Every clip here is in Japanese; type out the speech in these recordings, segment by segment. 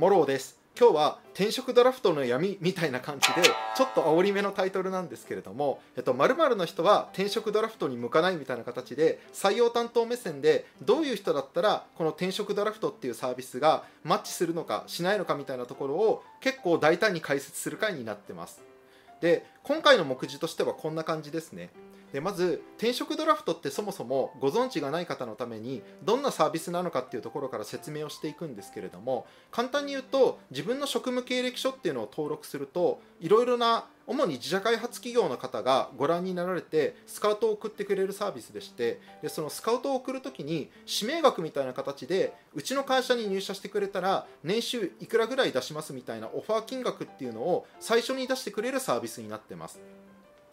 モローです。今日は転職ドラフトの闇みたいな感じでちょっと煽り目のタイトルなんですけれども、えっと、〇〇の人は転職ドラフトに向かないみたいな形で採用担当目線でどういう人だったらこの転職ドラフトっていうサービスがマッチするのかしないのかみたいなところを結構大胆に解説する回になってます。で今回の目次としてはこんな感じですね。でまず転職ドラフトってそもそもご存知がない方のためにどんなサービスなのかっていうところから説明をしていくんですけれども簡単に言うと自分の職務経歴書っていうのを登録するといろいろな主に自社開発企業の方がご覧になられてスカウトを送ってくれるサービスでしてでそのスカウトを送るときに指名額みたいな形でうちの会社に入社してくれたら年収いくらぐらい出しますみたいなオファー金額っていうのを最初に出してくれるサービスになってます。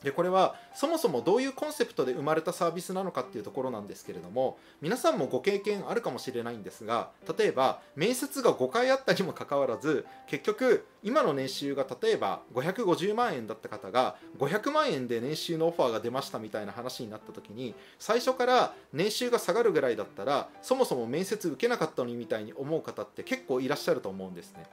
でこれはそもそもどういうコンセプトで生まれたサービスなのかっていうところなんですけれども皆さんもご経験あるかもしれないんですが例えば面接が5回あったにもかかわらず結局今の年収が例えば550万円だった方が500万円で年収のオファーが出ましたみたいな話になった時に最初から年収が下がるぐらいだったらそもそも面接受けなかったのにみたいに思う方って結構いらっしゃると思うんですね。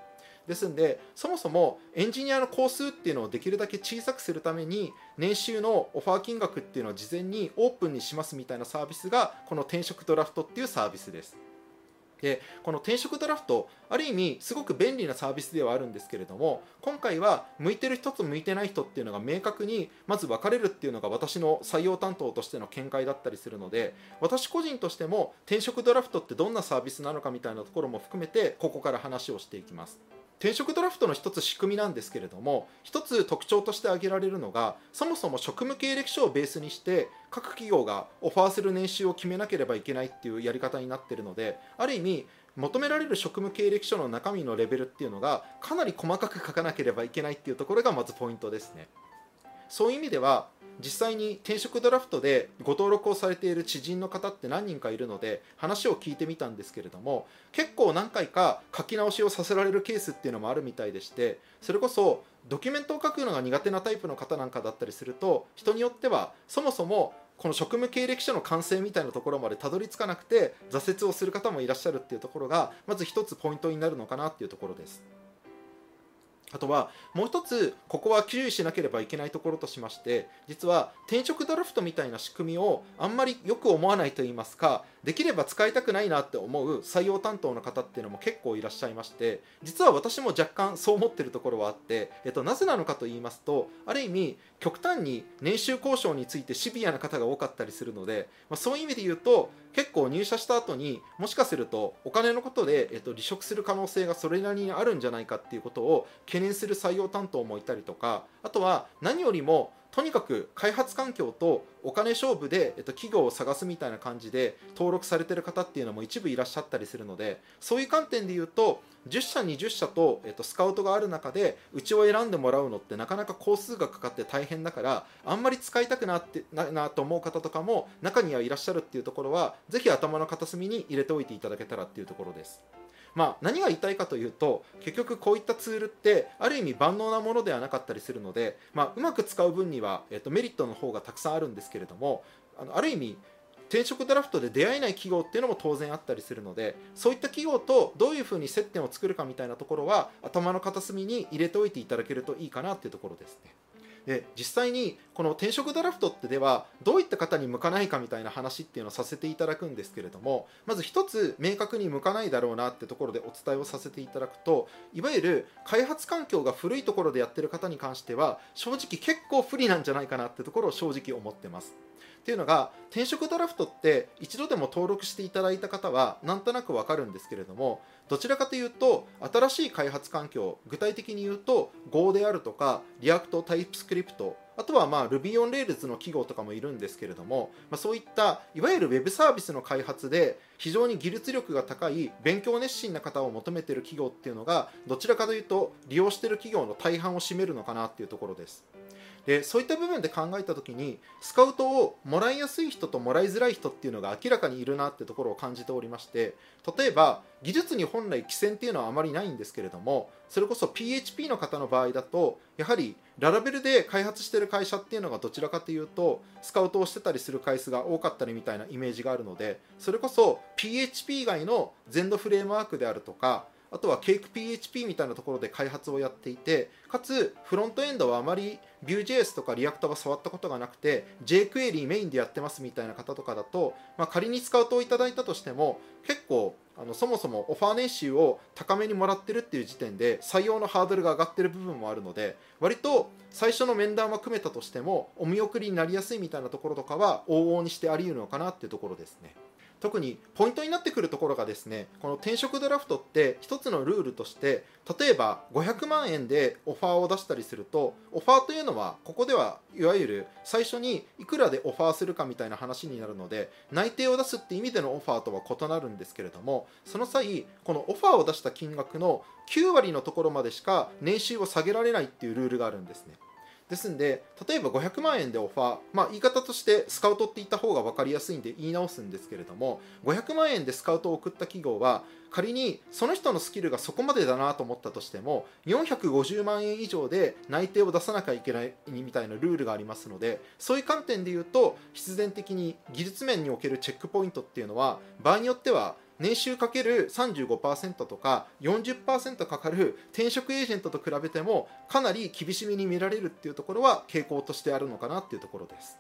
ですんでそもそもエンジニアの工数っていうのをできるだけ小さくするために年収のオファー金額っていうのを事前にオープンにしますみたいなサービスがこの転職ドラフトっていうサービスですでこの転職ドラフトある意味すごく便利なサービスではあるんですけれども今回は向いてる人と向いてない人っていうのが明確にまず分かれるっていうのが私の採用担当としての見解だったりするので私個人としても転職ドラフトってどんなサービスなのかみたいなところも含めてここから話をしていきます。転職ドラフトの一つ仕組みなんですけれども一つ特徴として挙げられるのがそもそも職務経歴書をベースにして各企業がオファーする年収を決めなければいけないっていうやり方になっているのである意味求められる職務経歴書の中身のレベルっていうのがかなり細かく書かなければいけないっていうところがまずポイントですね。そういう意味では実際に転職ドラフトでご登録をされている知人の方って何人かいるので話を聞いてみたんですけれども結構何回か書き直しをさせられるケースっていうのもあるみたいでしてそれこそドキュメントを書くのが苦手なタイプの方なんかだったりすると人によってはそもそもこの職務経歴書の完成みたいなところまでたどり着かなくて挫折をする方もいらっしゃるっていうところがまず一つポイントになるのかなっていうところです。あとはもう一つここは注意しなければいけないところとしまして実は転職ドラフトみたいな仕組みをあんまりよく思わないといいますかできれば使いたくないなって思う採用担当の方っていうのも結構いらっしゃいまして実は私も若干そう思ってるところはあって、えっと、なぜなのかと言いますとある意味極端に年収交渉についてシビアな方が多かったりするので、まあ、そういう意味で言うと結構入社した後にもしかするとお金のことで、えっと、離職する可能性がそれなりにあるんじゃないかっていうことを懸念する採用担当もいたりとかあとは何よりもとにかく開発環境とお金勝負で、えっと、企業を探すみたいな感じで登録されてる方っていうのも一部いらっしゃったりするのでそういう観点で言うと10社20社と、えっと、スカウトがある中でうちを選んでもらうのってなかなか工数がかかって大変だからあんまり使いたくなってななと思う方とかも中にはいらっしゃるっていうところはぜひ頭の片隅に入れておいていただけたらっていうところです。まあ、何が言いたいかというと結局こういったツールってある意味万能なものではなかったりするので、まあ、うまく使う分には、えっと、メリットの方がたくさんあるんですけれどもあのある意味転職ドラフトで出会えない企業っていうのも当然あったりするのでそういった企業とどういうふうに接点を作るかみたいなところは頭の片隅に入れておいていただけるといいかなっていうところですね。で実際にこの転職ドラフトってではどういった方に向かないかみたいな話っていうのをさせていただくんですけれどもまず一つ明確に向かないだろうなってところでお伝えをさせていただくといわゆる開発環境が古いところでやってる方に関しては正直結構不利なんじゃないかなってところを正直思ってます。っていうのが転職ドラフトって一度でも登録していただいた方はなんとなくわかるんですけれどもどちらかというと新しい開発環境具体的に言うと Go であるとか React、TypeScript あとはまあ Ruby on Rails の企業とかもいるんですけれども、まあ、そういったいわゆる Web サービスの開発で非常に技術力が高い勉強熱心な方を求めている企業っていうのがどちらかというと利用している企業の大半を占めるのかなっていうところです。でそういった部分で考えた時にスカウトをもらいやすい人ともらいづらい人っていうのが明らかにいるなってところを感じておりまして例えば技術に本来規制っていうのはあまりないんですけれどもそれこそ PHP の方の場合だとやはりララベルで開発してる会社っていうのがどちらかというとスカウトをしてたりする回数が多かったりみたいなイメージがあるのでそれこそ PHP 以外の全土フレームワークであるとかあとは CakePHP みたいなところで開発をやっていてかつフロントエンドはあまり Vue.js とか React が触ったことがなくて jQuery メインでやってますみたいな方とかだと、まあ、仮にスカウトをいただいたとしても結構あのそもそもオファー年収を高めにもらってるっていう時点で採用のハードルが上がってる部分もあるので割と最初の面談は組めたとしてもお見送りになりやすいみたいなところとかは往々にしてあり得るのかなっていうところですね。特にポイントになってくるところがですねこの転職ドラフトって一つのルールとして例えば500万円でオファーを出したりするとオファーというのはここではいわゆる最初にいくらでオファーするかみたいな話になるので内定を出すって意味でのオファーとは異なるんですけれどもその際このオファーを出した金額の9割のところまでしか年収を下げられないっていうルールがあるんですね。ですんで例えば500万円でオファー、まあ、言い方としてスカウトって言った方が分かりやすいんで言い直すんですけれども500万円でスカウトを送った企業は仮にその人のスキルがそこまでだなと思ったとしても450万円以上で内定を出さなきゃいけないみたいなルールがありますのでそういう観点で言うと必然的に技術面におけるチェックポイントっていうのは場合によっては年収かける35%とか40%かかる転職エージェントと比べてもかなり厳しめに見られるっていうところは傾向としてあるのかなっていうところです。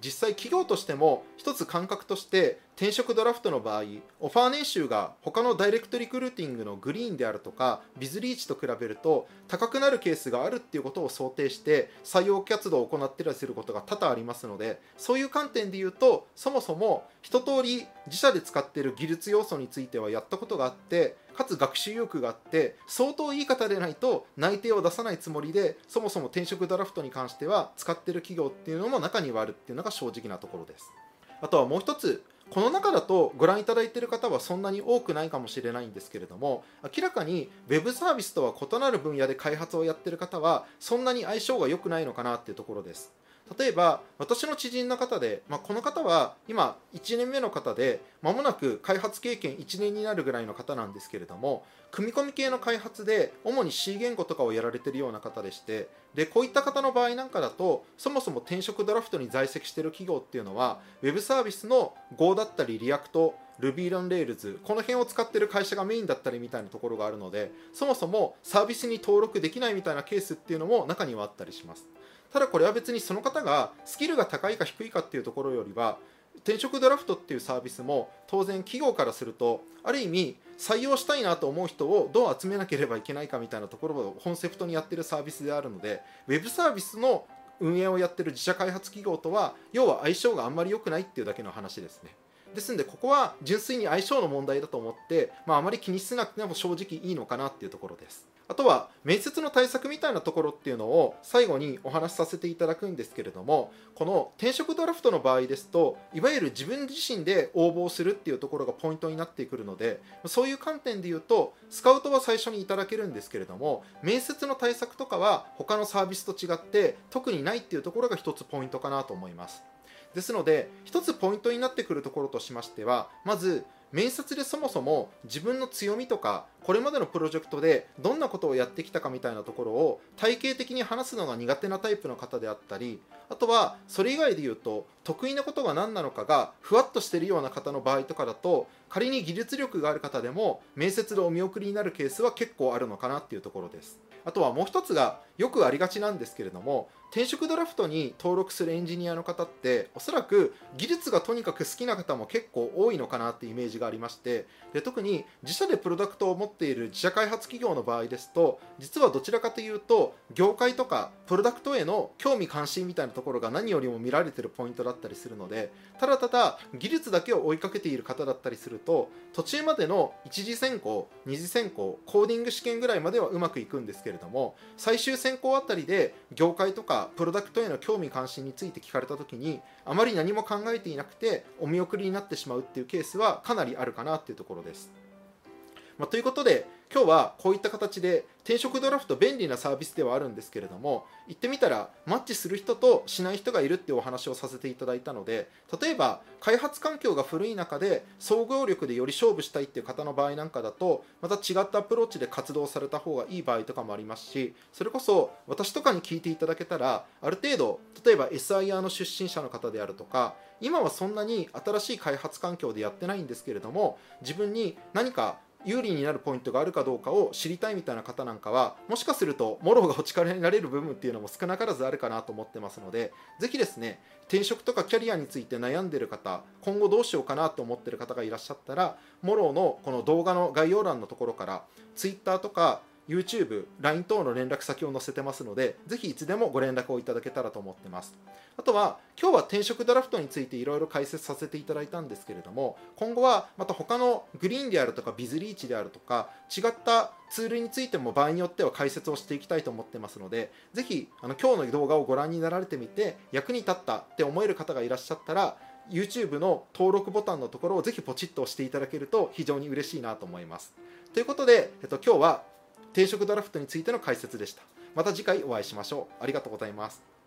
実際企業としても一つ感覚として転職ドラフトの場合オファー年収が他のダイレクトリクルーティングのグリーンであるとかビズリーチと比べると高くなるケースがあるっていうことを想定して採用活動を行ってたりすることが多々ありますのでそういう観点で言うとそもそも一通り自社で使っている技術要素についてはやったことがあってかつ学習意欲があって相当いい方でないと内定を出さないつもりでそもそも転職ドラフトに関しては使ってる企業っていうのも中にはあるっていうのが正直なところです。あとはもう一つこの中だとご覧いただいている方はそんなに多くないかもしれないんですけれども明らかに Web サービスとは異なる分野で開発をやっている方はそんなに相性が良くないのかなっていうところです。例えば私の知人の方で、まあ、この方は今1年目の方で間もなく開発経験1年になるぐらいの方なんですけれども組み込み系の開発で主に C 言語とかをやられているような方でしてでこういった方の場合なんかだとそもそも転職ドラフトに在籍している企業っていうのは Web サービスの Go だったり React Ruby on Rails この辺を使ってる会社がメインだったりみたいなところがあるのでそもそもサービスに登録できないみたいなケースっていうのも中にはあったりします。ただこれは別にその方がスキルが高いか低いかっていうところよりは転職ドラフトっていうサービスも当然企業からするとある意味採用したいなと思う人をどう集めなければいけないかみたいなところをコンセプトにやってるサービスであるのでウェブサービスの運営をやってる自社開発企業とは要は相性があんまり良くないっていうだけの話ですね。ですのでここは純粋に相性の問題だと思って、まあ、あまり気にしなくても正直いいのかなっていうところです。あとは面接の対策みたいなところっていうのを最後にお話しさせていただくんですけれどもこの転職ドラフトの場合ですといわゆる自分自身で応募するっていうところがポイントになってくるのでそういう観点で言うとスカウトは最初にいただけるんですけれども面接の対策とかは他のサービスと違って特にないっていうところが一つポイントかなと思います。ですので一つポイントになってくるところとしましてはまず面接でそもそも自分の強みとかこれまでのプロジェクトでどんなことをやってきたかみたいなところを体系的に話すのが苦手なタイプの方であったりあとはそれ以外で言うと得意なことが何なのかがふわっとしているような方の場合とかだと仮に技術力がある方でも面接でお見送りになるケースは結構あるのかなっていうところです。あとはもう一つがよくありがちなんですけれども転職ドラフトに登録するエンジニアの方っておそらく技術がとにかく好きな方も結構多いのかなってイメージがありましてで特に自社でプロダクトを持っている自社開発企業の場合ですと実はどちらかというと業界とかプロダクトへの興味関心みたいなところが何よりも見られてるポイントだったりするのでただただ技術だけを追いかけている方だったりすると途中までの一次選考二次選考コーディング試験ぐらいまではうまくいくんですけれども最終選考あたりで業界とかプロダクトへの興味関心について聞かれた時にあまり何も考えていなくてお見送りになってしまうっていうケースはかなりあるかなっていうところです。まあ、ということで今日はこういった形で転職ドラフト便利なサービスではあるんですけれども言ってみたらマッチする人としない人がいるっていうお話をさせていただいたので例えば開発環境が古い中で総合力でより勝負したいっていう方の場合なんかだとまた違ったアプローチで活動された方がいい場合とかもありますしそれこそ私とかに聞いていただけたらある程度例えば SIR の出身者の方であるとか今はそんなに新しい開発環境でやってないんですけれども自分に何か有利になるポイントがあるかどうかを知りたいみたいな方なんかはもしかするとモローがお力になれる部分っていうのも少なからずあるかなと思ってますのでぜひですね転職とかキャリアについて悩んでる方今後どうしようかなと思ってる方がいらっしゃったらモローのこの動画の概要欄のところから Twitter とか YouTube、LINE 等の連絡先を載せてますので、ぜひいつでもご連絡をいただけたらと思ってます。あとは、今日は転職ドラフトについていろいろ解説させていただいたんですけれども、今後はまた他のグリーンであるとか、ビズリーチであるとか、違ったツールについても場合によっては解説をしていきたいと思ってますので、ぜひあの今日の動画をご覧になられてみて、役に立ったって思える方がいらっしゃったら、YouTube の登録ボタンのところをぜひポチッと押していただけると非常に嬉しいなと思います。ということで、えっと、今日は転職ドラフトについての解説でした。また次回お会いしましょう。ありがとうございます。